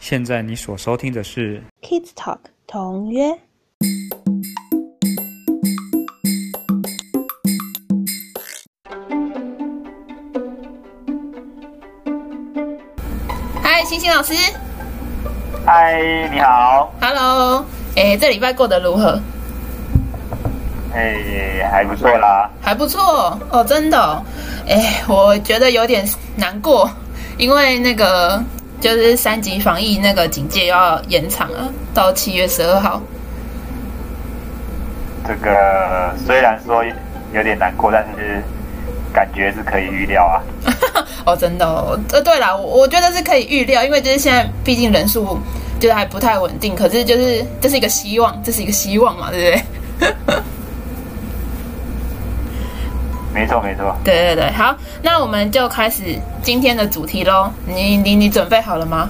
现在你所收听的是 Kids Talk 同约。嗨，星星老师嗨，你好，，Hello，哎，这礼拜过得如何？哎、还不错啦。还不错哦，真的、哦。哎，我觉得有点难过，因为那个就是三级防疫那个警戒要延长啊，到七月十二号。这个虽然说有点难过，但是感觉是可以预料啊。哦，真的哦。呃，对了，我我觉得是可以预料，因为就是现在毕竟人数就是还不太稳定，可是就是这是一个希望，这是一个希望嘛，对不对？没错，没错。对对对，好，那我们就开始今天的主题喽。你你你准备好了吗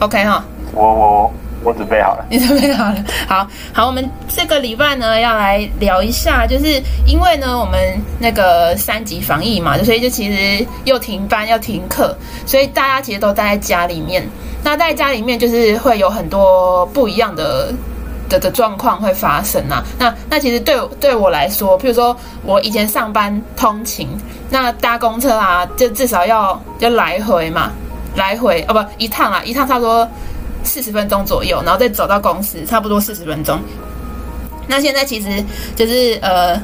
？OK 哈。我我我准备好了。你准备好了？好好，我们这个礼拜呢要来聊一下，就是因为呢我们那个三级防疫嘛，所以就其实又停班又停课，所以大家其实都待在家里面。那待在家里面就是会有很多不一样的。的的状况会发生啊，那那其实对对我来说，譬如说我以前上班通勤，那搭公车啊，就至少要就来回嘛，来回哦不一趟啊，一趟差不多四十分钟左右，然后再走到公司，差不多四十分钟。那现在其实就是呃，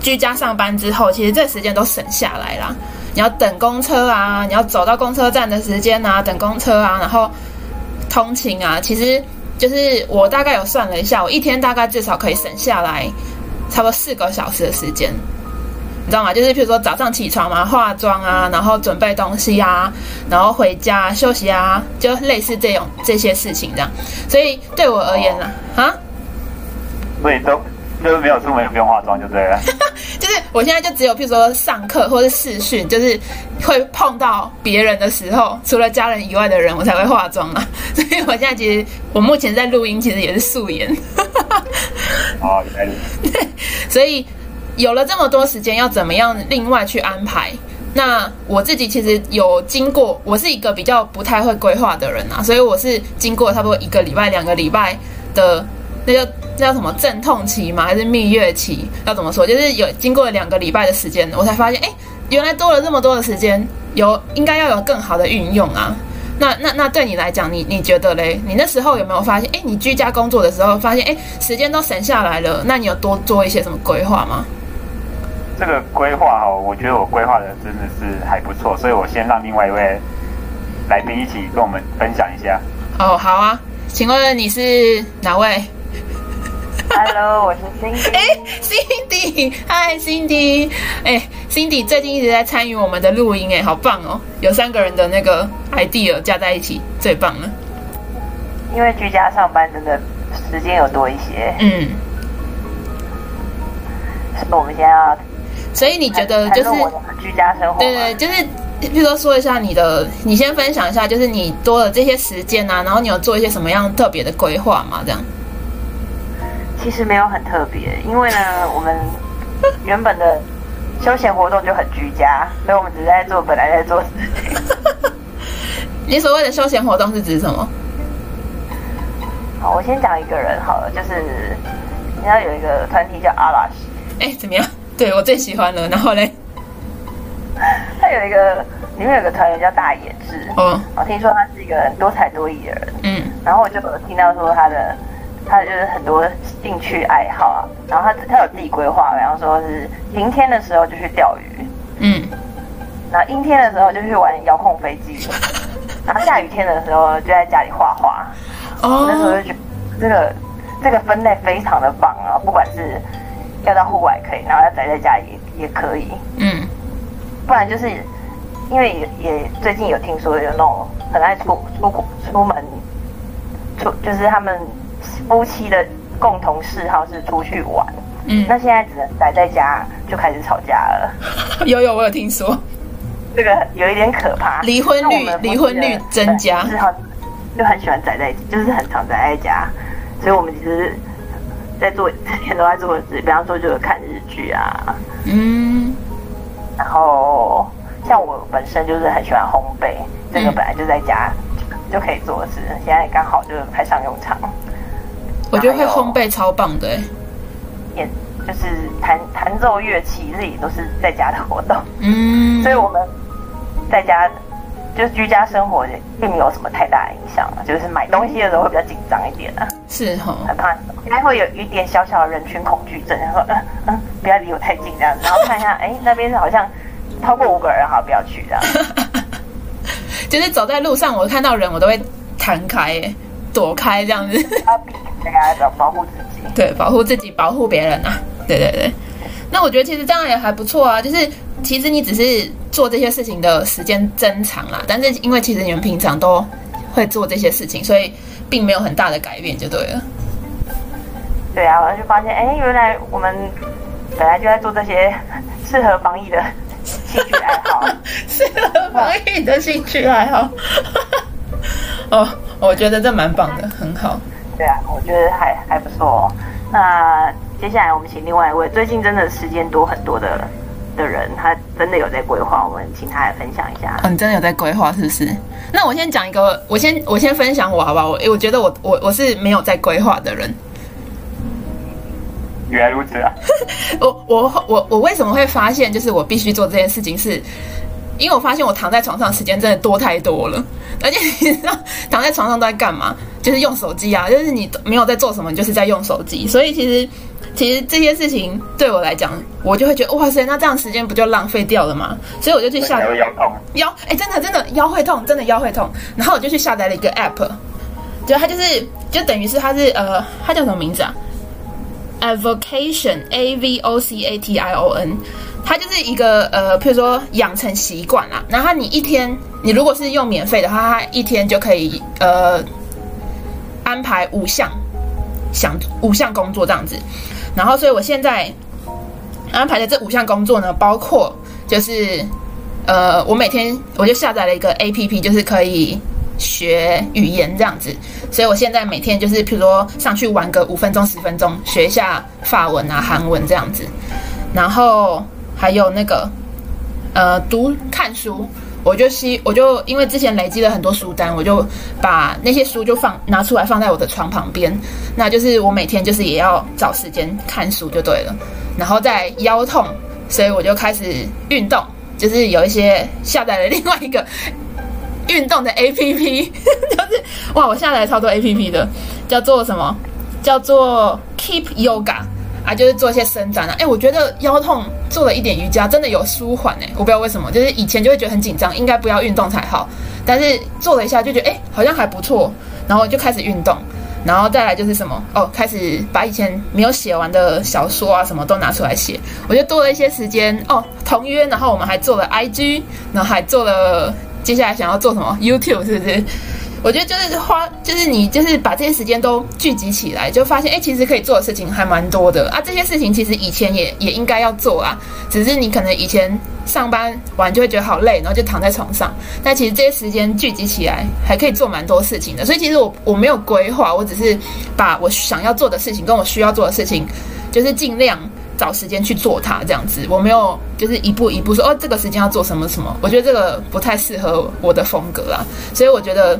居家上班之后，其实这时间都省下来啦。你要等公车啊，你要走到公车站的时间啊，等公车啊，然后通勤啊，其实就是我大概有算了一下，我一天大概至少可以省下来差不多四个小时的时间。你知道吗？就是譬如说早上起床嘛，化妆啊，然后准备东西啊，然后回家休息啊，就类似这种这些事情这样。所以对我而言呢，啊，所以都就是没有出门也不用化妆就对了。就是我现在就只有譬如说上课或是试训，就是会碰到别人的时候，除了家人以外的人，我才会化妆啊。所以我现在其实我目前在录音，其实也是素颜。哦，原来对所以有了这么多时间，要怎么样另外去安排？那我自己其实有经过，我是一个比较不太会规划的人啊，所以我是经过差不多一个礼拜、两个礼拜的那叫那叫什么阵痛期吗？还是蜜月期？要怎么说？就是有经过了两个礼拜的时间，我才发现，哎，原来多了这么多的时间，有应该要有更好的运用啊。那那那对你来讲，你你觉得嘞？你那时候有没有发现？哎，你居家工作的时候发现，哎，时间都省下来了，那你有多做一些什么规划吗？这个规划哦，我觉得我规划的真的是还不错，所以我先让另外一位来宾一起跟我们分享一下。哦，好啊，请问你是哪位？Hello，我是 Cindy。哎，Cindy，嗨，Cindy，哎，Cindy 最近一直在参与我们的录音，哎，好棒哦！有三个人的那个 idea 加在一起，最棒了。因为居家上班真的时间有多一些，嗯，所以我们现在要所以你觉得就是居家生活吗。对对，就是譬如说说一下你的，你先分享一下，就是你多了这些时间啊，然后你有做一些什么样特别的规划吗？这样？其实没有很特别，因为呢，我们原本的休闲活动就很居家，所以我们只是在做本来在做的事情。你所谓的休闲活动是指什么？好，我先讲一个人好了，就是你知道有一个团体叫阿拉西，哎，怎么样？对我最喜欢了，然后嘞，他有一个里面有个团员叫大野智，哦，我听说他是一个很多才多艺的人，嗯然后我就有听到说他的，他就是很多兴趣爱好啊，然后他他有自己规划，比方说是晴天的时候就去钓鱼，嗯，然后阴天的时候就去玩遥控飞机，然后下雨天的时候就在家里画画。哦。那时候哦就，觉得这个这个分类非常的棒啊，不管是要到户外可以，然后要宅在家也也可以，嗯。不然就是因为也也最近有听说有那种很爱出出国出门出，就是他们夫妻的共同嗜好是出去玩，嗯，那现在只能宅在家，就开始吵架了，有有，我有听说，这个有一点可怕。离婚率离婚率增加。嗜好就很喜欢宅在，就是很常宅在家，所以我们其实，在做之前都在做的事，比方说就是看日剧啊，嗯。然后像我本身就是很喜欢烘焙，这个嗯。本来就在家就可以做的事，现在刚好就派上用场。我觉得会烘焙超棒的、欸，也就是弹弹奏乐器，这也都是在家的活动，嗯，所以我们在家就是居家生活并没有什么太大的影响啊，就是买东西的时候会比较紧张一点啊，是哈，很怕应该会有一点小小的人群恐惧症，然后嗯嗯，不要离我太近这样子，然后看一下，哎，那边好像超过五个人，好，不要去这样。就是走在路上，我看到人我都会弹开、欸，躲开这样子，开大家保护自己。对，保护自己，保护别人啊，对对对。那我觉得其实这样也还不错啊，就是其实你只是做这些事情的时间增长啦，但是因为其实你们平常都会做这些事情，所以并没有很大的改变，就对了。对啊，我就发现，哎，原来我们本来就在做这些适合防疫的兴趣爱好。适合防疫的兴趣爱好。哦，我觉得这蛮棒的，很好。对啊，我觉得还还不错、哦。那接下来我们请另外一位最近真的时间多很多的的人，他真的有在规划，我们请他来分享一下。哦，你真的有在规划是不是？那我先讲一个，我先我先分享我好不好？我我觉得我我我是没有在规划的人。原来如此啊！我我我我为什么会发现，就是我必须做这件事情是，因为我发现我躺在床上时间真的多太多了，而且你知道躺在床上都在干嘛？就是用手机啊，就是你没有在做什么，你就是在用手机。所以其实其实这些事情对我来讲，我就会觉得哇塞，那这样时间不就浪费掉了吗？所以我就去下腰痛，腰，哎、真的真的腰会痛，真的腰会痛。然后我就去下载了一个 app，就它就是就等于是它是呃，它叫什么名字啊？Avocation A V O C A T I O N，它就是一个呃，譬如说养成习惯啦。然后你一天，你如果是用免费的话，它一天就可以呃安排五项想五项工作这样子。然后，所以我现在安排的这五项工作呢，包括就是呃，我每天我就下载了一个 A P P，就是可以学语言这样子。所以我现在每天就是，譬如说上去玩个五分钟、十分钟，学一下法文啊、韩文这样子。然后还有那个呃，读看书。我就希我就因为之前累积了很多书单，我就把那些书就放拿出来放在我的床旁边。那就是我每天就是也要找时间看书就对了。然后再腰痛，所以我就开始运动，就是有一些下载了另外一个 运动的 A P P，就是哇，我下载超多 A P P 的，叫做什么？叫做 Keep Yoga。啊，就是做一些伸展啊，哎，我觉得腰痛做了一点瑜伽，真的有舒缓哎，我不知道为什么，就是以前就会觉得很紧张，应该不要运动才好，但是做了一下就觉得哎，好像还不错，然后就开始运动，然后再来就是什么哦，开始把以前没有写完的小说啊什么都拿出来写，我就多了一些时间哦，同约，然后我们还做了 IG，然后还做了接下来想要做什么？YouTube 是不是？我觉得就是花，就是你就是把这些时间都聚集起来，就发现哎，其实可以做的事情还蛮多的啊。这些事情其实以前也也应该要做啊，只是你可能以前上班完就会觉得好累，然后就躺在床上。但其实这些时间聚集起来，还可以做蛮多事情的。所以其实我我没有规划，我只是把我想要做的事情跟我需要做的事情，就是尽量找时间去做它，这样子。我没有就是一步一步说哦，这个时间要做什么什么。我觉得这个不太适合我的风格啦，所以我觉得。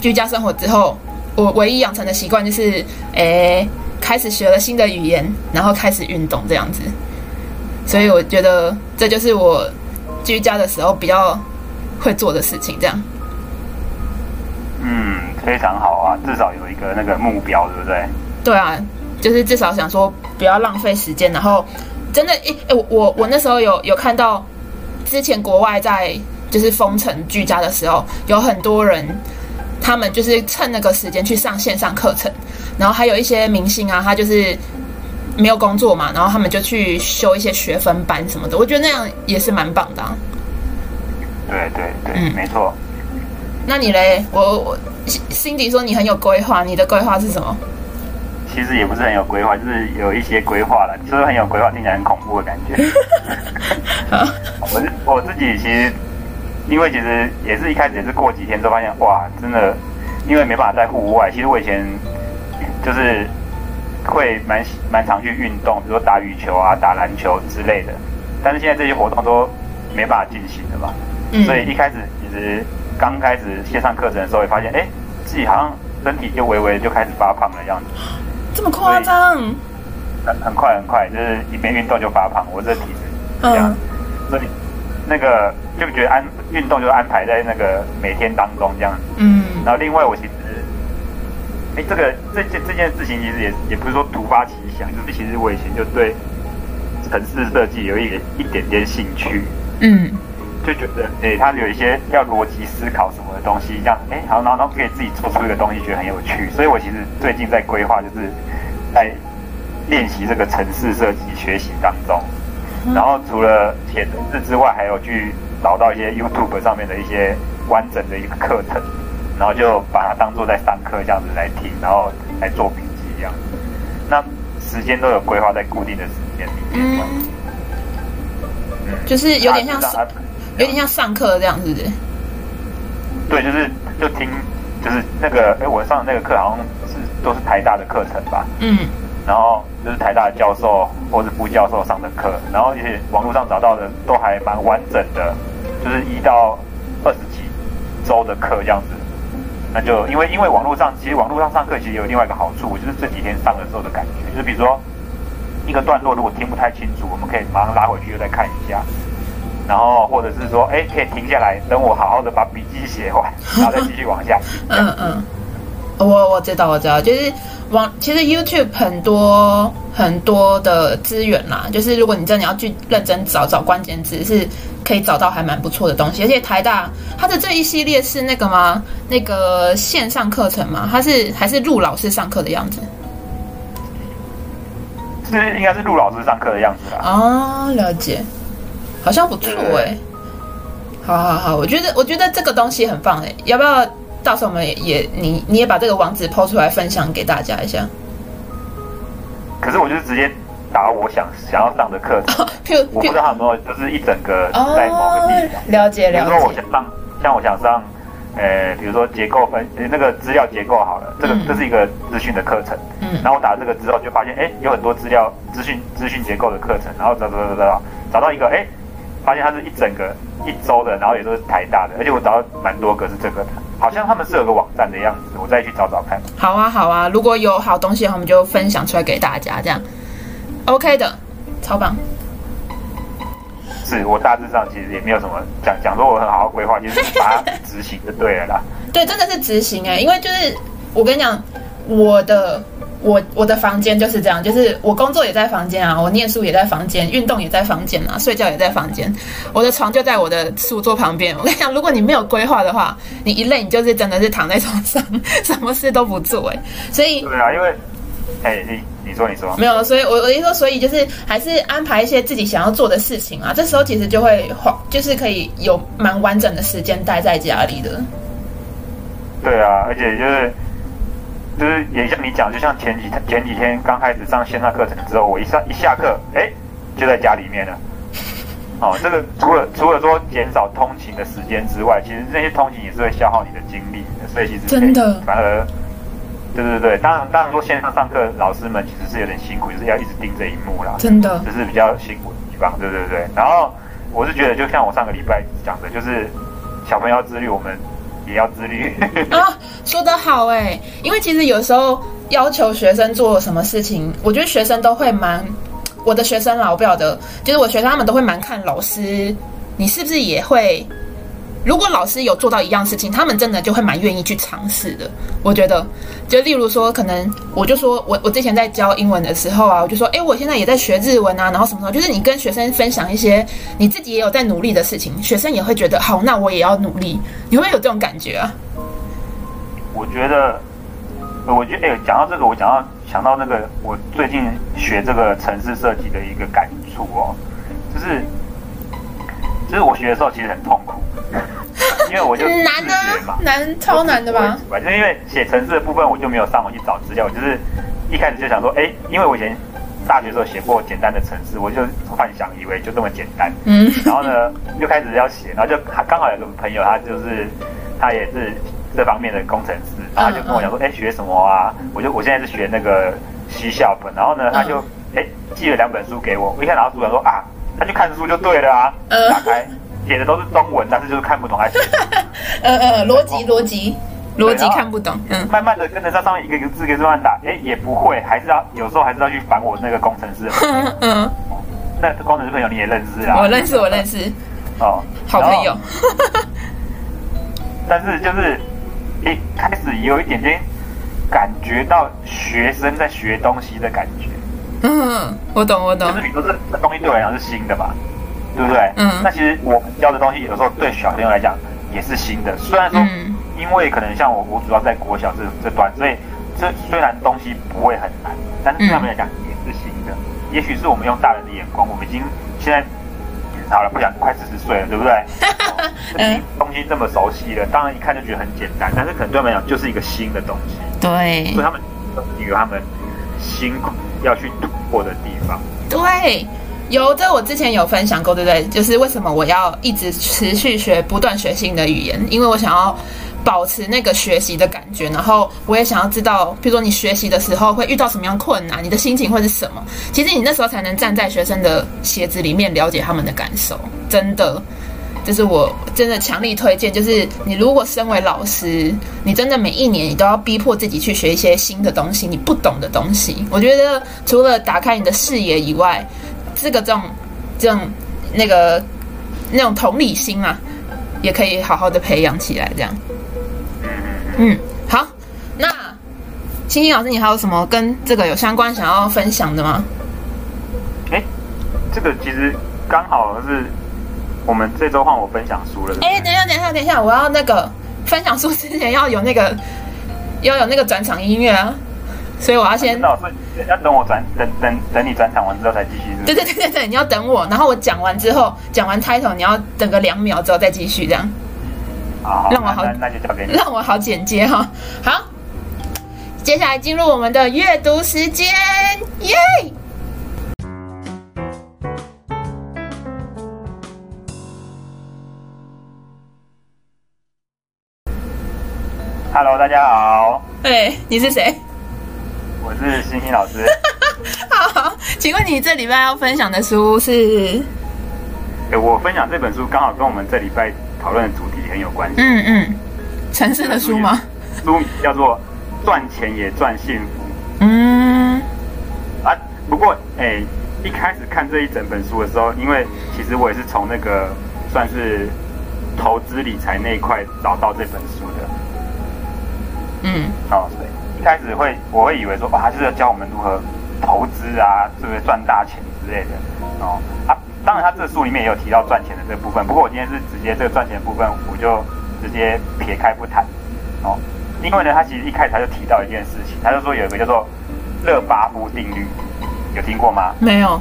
居家生活之后，我唯一养成的习惯就是，诶，开始学了新的语言，然后开始运动这样子。所以我觉得这就是我居家的时候比较会做的事情。这样，嗯，非常好啊，至少有一个那个目标，对不对？对啊，就是至少想说不要浪费时间，然后真的，诶诶，我我我那时候有有看到之前国外在就是封城居家的时候，有很多人。他们就是趁那个时间去上线上课程，然后还有一些明星啊，他就是没有工作嘛，然后他们就去修一些学分班什么的。我觉得那样也是蛮棒的、啊。对对对，嗯没错。那你嘞？我我辛迪说你很有规划，你的规划是什么？其实也不是很有规划，就是有一些规划了。说很有规划，听起来很恐怖的感觉。我是我自己其实。因为其实也是一开始也是过几天之后发现，哇，真的，因为没办法在户外。其实我以前就是会蛮蛮常去运动，比如说打羽球啊、打篮球之类的。但是现在这些活动都没办法进行了嘛，嗯所以一开始其实刚开始线上课程的时候，也发现，哎，自己好像身体就微微就开始发胖了样子。这么夸张？很很快很快，就是一边运动就发胖。我这体质这样，所以那个就觉得安运动就安排在那个每天当中这样子。嗯。然后另外我其实，哎，这个这件这件事情其实也也不是说突发奇想，就是其实我以前就对城市设计有一点一点点兴趣。嗯。就觉得，哎，他有一些要逻辑思考什么的东西，这样，哎，好，然后然后可以自己做出一个东西，觉得很有趣。所以我其实最近在规划，就是在练习这个城市设计学习当中。然后除了写程式之外，还有去找到一些 YouTube 上面的一些完整的一个课程，然后就把它当做在上课这样子来听，然后来做笔记这样。那时间都有规划在固定的时间里面。嗯，就是有点像上。有点像上课这样，是不是？对，就是就听，就是那个，哎，我上的那个课好像是都是台大的课程吧？嗯。然后就是台大的教授或者副教授上的课，然后一些网络上找到的都还蛮完整的，就是一到二十几周的课这样子。那就因为因为网络上其实网络上上课其实有另外一个好处，就是这几天上的时候的感觉，就是比如说一个段落如果听不太清楚，我们可以马上拉回去又再看一下。然后或者是说，哎，可以停下来，等我好好的把笔记写完，然后再继续往下。嗯嗯，我我知道我知道，就是网其实 YouTube 很多很多的资源啦，就是如果你真的要去认真找找关键字，是可以找到还蛮不错的东西。而且台大它的这一系列是那个吗？那个线上课程吗？它是还是陆老师上课的样子？是应该是陆老师上课的样子啦。哦，了解。好像不错哎，好好好，我觉得我觉得这个东西很棒哎，要不要到时候我们也你你也把这个网址抛出来分享给大家一下？可是我就是直接打我想想要上的课程，我不知道他有没有就是一整个在某个地方了解了解。比如说我想上，像我想上，呃，比如说结构分那个资料结构好了，这个这是一个资讯的课程，嗯，然后我打这个之后就发现，哎，有很多资料资讯资讯结构的课程，然后找找找找找到一个，哎。发现它是一整个一周的，然后也都是台大的，而且我找到蛮多个是这个的，好像他们是有个网站的样子，我再去找找看。好啊，好啊，如果有好东西的话，我们就分享出来给大家，这样 OK 的，超棒。是我大致上其实也没有什么讲讲说我很好好规划，就是把它执行就对了啦。对，真的是执行哎，因为就是我跟你讲，我的。我我的房间就是这样，就是我工作也在房间啊，我念书也在房间，运动也在房间啊，睡觉也在房间。我的床就在我的书桌旁边。我跟你讲，如果你没有规划的话，你一累，你就是真的是躺在床上，什么事都不做哎。所以对啊，因为哎，你你说你说没有，所以我我一说，所以就是还是安排一些自己想要做的事情啊。这时候其实就会花，就是可以有蛮完整的时间待在家里的。对啊，而且就是。就是也像你讲，就像前几前几天刚开始上线上课程之后，我一上一下课，哎，就在家里面了。哦，这个除了除了说减少通勤的时间之外，其实那些通勤也是会消耗你的精力的，所以其实真的反而，对对对，当然当然说线上上课老师们其实是有点辛苦，就是要一直盯着荧幕啦，真的，这是比较辛苦的地方，对对对。然后我是觉得，就像我上个礼拜讲的，就是小朋友自律，我们。也要自律 啊，说得好哎，因为其实有时候要求学生做什么事情，我觉得学生都会蛮，我的学生啦，我不晓得，就是我学生他们都会蛮看老师，你是不是也会？如果老师有做到一样事情，他们真的就会蛮愿意去尝试的。我觉得，就例如说，可能我就说我我之前在教英文的时候啊，我就说，哎，我现在也在学日文啊，然后什么什么，就是你跟学生分享一些你自己也有在努力的事情，学生也会觉得好，那我也要努力。你会有这种感觉啊？我觉得，我觉得，哎，讲到这个，我讲到想到那个我最近学这个城市设计的一个感触哦，就是。就是我学的时候其实很痛苦，因为我就难啊，难超难的吧？就因为写程式的部分，我就没有上网去找资料，我就是一开始就想说，哎，因为我以前大学时候写过简单的程式，我就幻想以为就这么简单，嗯，然后呢，就开始要写，然后就刚好有个朋友，他就是他也是这方面的工程师，然后他就跟我讲说，哎，学什么啊？我就我现在是学那个 C Sharp，然后呢，他就哎寄了两本书给我，我一看拿到书，我说啊。他去看书就对了啊，打开写的都是中文，但是就是看不懂他写的。呃呃，逻辑逻辑逻辑看不懂，嗯，慢慢的跟着在上面一个一个字一个字慢慢打，哎，也不会，还是要有时候还是要去烦我那个工程师的朋友。嗯，那工程师朋友你也认识啊？我认识，我认识，哦，好朋友。但是就是一开始有一点点感觉到学生在学东西的感觉。嗯，我懂我懂就。是比如说这东西对我来讲是新的嘛，对不对？嗯那其实我们教的东西有时候对小朋友来讲也是新的，虽然说嗯因为可能像我我主要在国小这这段，所以这虽然东西不会很难，但是对他们来讲也是新的。也许是我们用大人的眼光，我们已经现在好了，不讲快四十岁了，对不对？哦嗯东西这么熟悉了，当然一看就觉得很简单，但是可能对他们来讲就是一个新的东西，对所以他们有他们辛苦要去突破的地方。对，有这我之前有分享过，对不对？就是为什么我要一直持续学，不断学新的语言，因为我想要。保持那个学习的感觉，然后我也想要知道，比如说你学习的时候会遇到什么样困难，你的心情会是什么。其实你那时候才能站在学生的鞋子里面了解他们的感受，真的。这是我真的强力推荐，就是你如果身为老师，你真的每一年你都要逼迫自己去学一些新的东西，你不懂的东西。我觉得除了打开你的视野以外，这个这种这种那个那种同理心啊，也可以好好的培养起来。这样，嗯，好，那星星老师，你还有什么跟这个有相关想要分享的吗？哎，这个其实刚好是我们这周换我分享书了。对不对哎，等一下，等一下，等一下，我要那个分享书之前要有那个要有那个转场音乐啊，所以我要先，那所以要等我转等等等你转场完之后才继续。对对对对对，你要等我，然后我讲完之后，讲完 title，你要等个两秒之后再继续，这样好，让我好那那那就交给你。让我好简洁哈。好，接下来进入我们的阅读时间，耶！Hello，大家好，哎，你是谁？我是星星老师。好，请问你这礼拜要分享的书是？哎我分享这本书刚好跟我们这礼拜讨论的主题很有关系。嗯嗯，城市的书吗？书名叫做《赚钱也赚幸福嗯》啊。不过，哎，一开始看这一整本书的时候，因为其实我也是从那个算是投资理财那一块找到这本书的。嗯哦，所以一开始会我会以为说，哦，他就是要教我们如何投资啊，是不是赚大钱之类的哦。啊，当然他这个书里面也有提到赚钱的这个部分，不过我今天是直接这个赚钱的部分，我就直接撇开不谈哦。因为呢，他其实一开始他就提到一件事情，他就说有一个叫做勒巴夫定律，有听过吗？没有。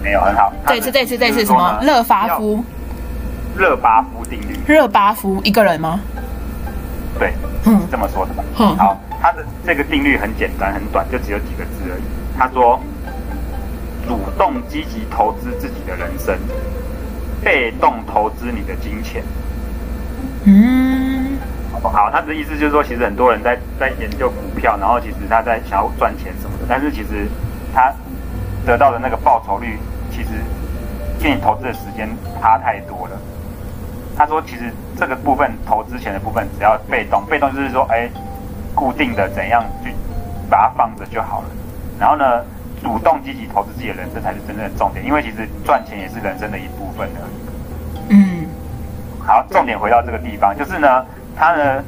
没有，很好。这一次，这一次，这次什么？勒巴夫？勒巴夫定律，热巴夫一个人吗？对，嗯这么说的吧。嗯好，他的这个定律很简单，很短，就只有几个字而已。他说：主动积极投资自己的人生，被动投资你的金钱。嗯好，他的意思就是说，其实很多人在在研究股票，然后其实他在想要赚钱什么的，但是其实他得到的那个报酬率，其实跟你投资的时间差太多了。他说，其实这个部分投资前的部分，只要被动，被动就是说，哎，固定的怎样去把它放着就好了。然后呢，主动积极投资自己的人生才是真正的重点，因为其实赚钱也是人生的一部分而已。嗯好，重点回到这个地方，就是呢，他呢，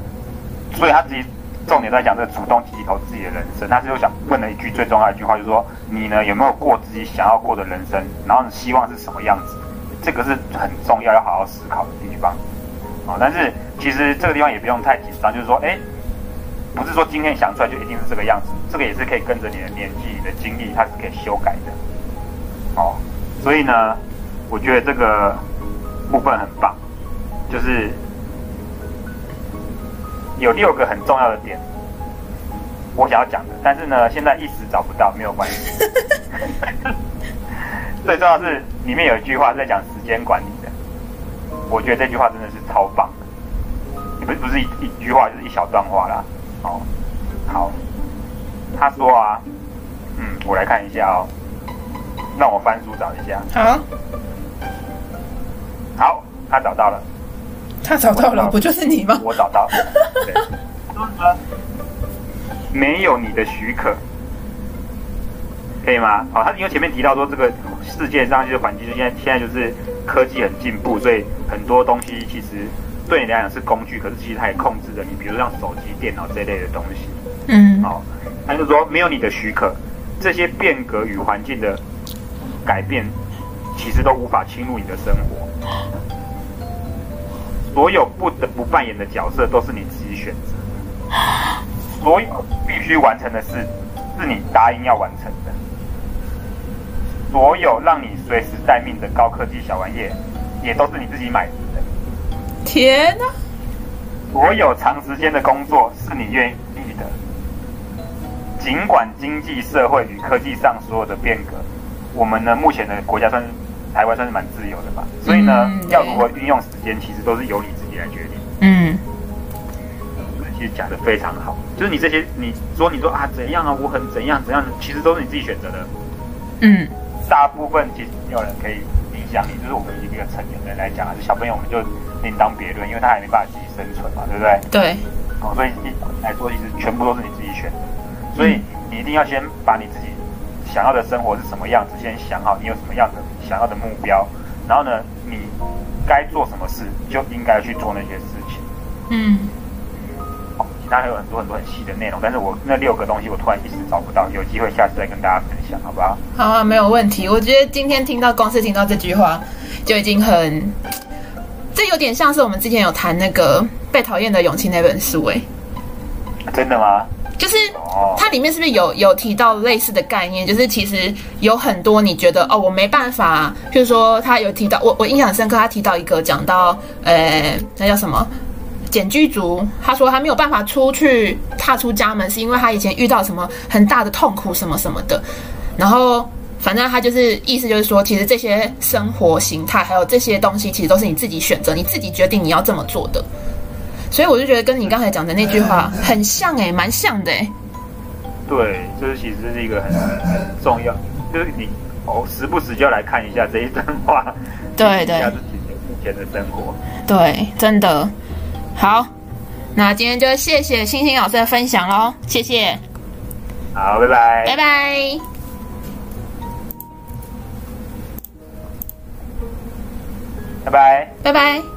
所以他自己重点在讲这个主动积极投资自己的人生。他就想问了一句最重要的一句话，就是说，你呢有没有过自己想要过的人生？然后你希望是什么样子？这个是很重要，要好好思考的地方。哦，但是其实这个地方也不用太紧张，就是说，哎，不是说今天想出来就一定是这个样子，这个也是可以跟着你的年纪、你的经历，它是可以修改的。哦，所以呢，我觉得这个部分很棒。就是有六个很重要的点，我想要讲的，但是呢，现在一时找不到，没有关系。最重要的是里面有一句话是在讲时间管理的，我觉得这句话真的是超棒的，也不是不是一一句话，就是一小段话啦。哦，好，他说啊，嗯，我来看一下哦，让我翻书找一下。好，好，他找到了，他找到了，不就是你吗？我找到，对，就是说没有你的许可，可以吗？好，他因为前面提到说这个世界上就是环境，就现在现在就是科技很进步，所以很多东西其实对你来讲是工具，可是其实它也控制着你，比如像手机、电脑这类的东西。嗯，好，他就说没有你的许可，这些变革与环境的改变，其实都无法侵入你的生活。所有不得不扮演的角色都是你自己选择，所有必须完成的事是你答应要完成的，所有让你随时待命的高科技小玩意，也都是你自己买的。天哪！所有长时间的工作是你愿意的，尽管经济社会与科技上所有的变革，我们呢目前的国家算是台湾算是蛮自由的吧，所以呢，嗯要如何运用时间，其实都是由你自己来决定。嗯其实讲的非常好，就是你这些你说你说啊怎样啊，我很怎样怎样，其实都是你自己选择的。嗯大部分其实没有人可以影响你，就是我们一个成年人来讲，还是小朋友，我们就另当别论，因为他还没办法自己生存嘛，对不对？对，哦，所以你来说，其实全部都是你自己选的，所以你一定要先把你自己想要的生活是什么样子，先想好你有什么样的想要的目标，然后呢，你该做什么事就应该去做那些事情。嗯哦其他还有很多很多很细的内容，但是我那六个东西我突然一时找不到，有机会下次再跟大家分享，好不好？好啊，没有问题。我觉得今天听到光是听到这句话，就已经很，这有点像是我们之前有谈那个《被讨厌的勇气》那本书、欸，真的吗？就是哦它里面是不是有有提到类似的概念？就是其实有很多你觉得哦，我没办法，就是说他有提到我我印象很深刻，他提到一个讲到呃那叫什么简居族，他说他没有办法出去踏出家门，是因为他以前遇到什么很大的痛苦什么什么的，然后。反正他就是意思就是说，其实这些生活形态还有这些东西，其实都是你自己选择，你自己决定你要这么做的。所以我就觉得跟你刚才讲的那句话很像哎、蛮像的哎、对，就是其实是一个很很重要，就是你哦时不时就要来看一下这一段话，对对一下自己目前的生活。对，真的好。那今天就谢谢星星老师的分享喽，谢谢，好，拜拜。拜拜。拜拜。拜拜。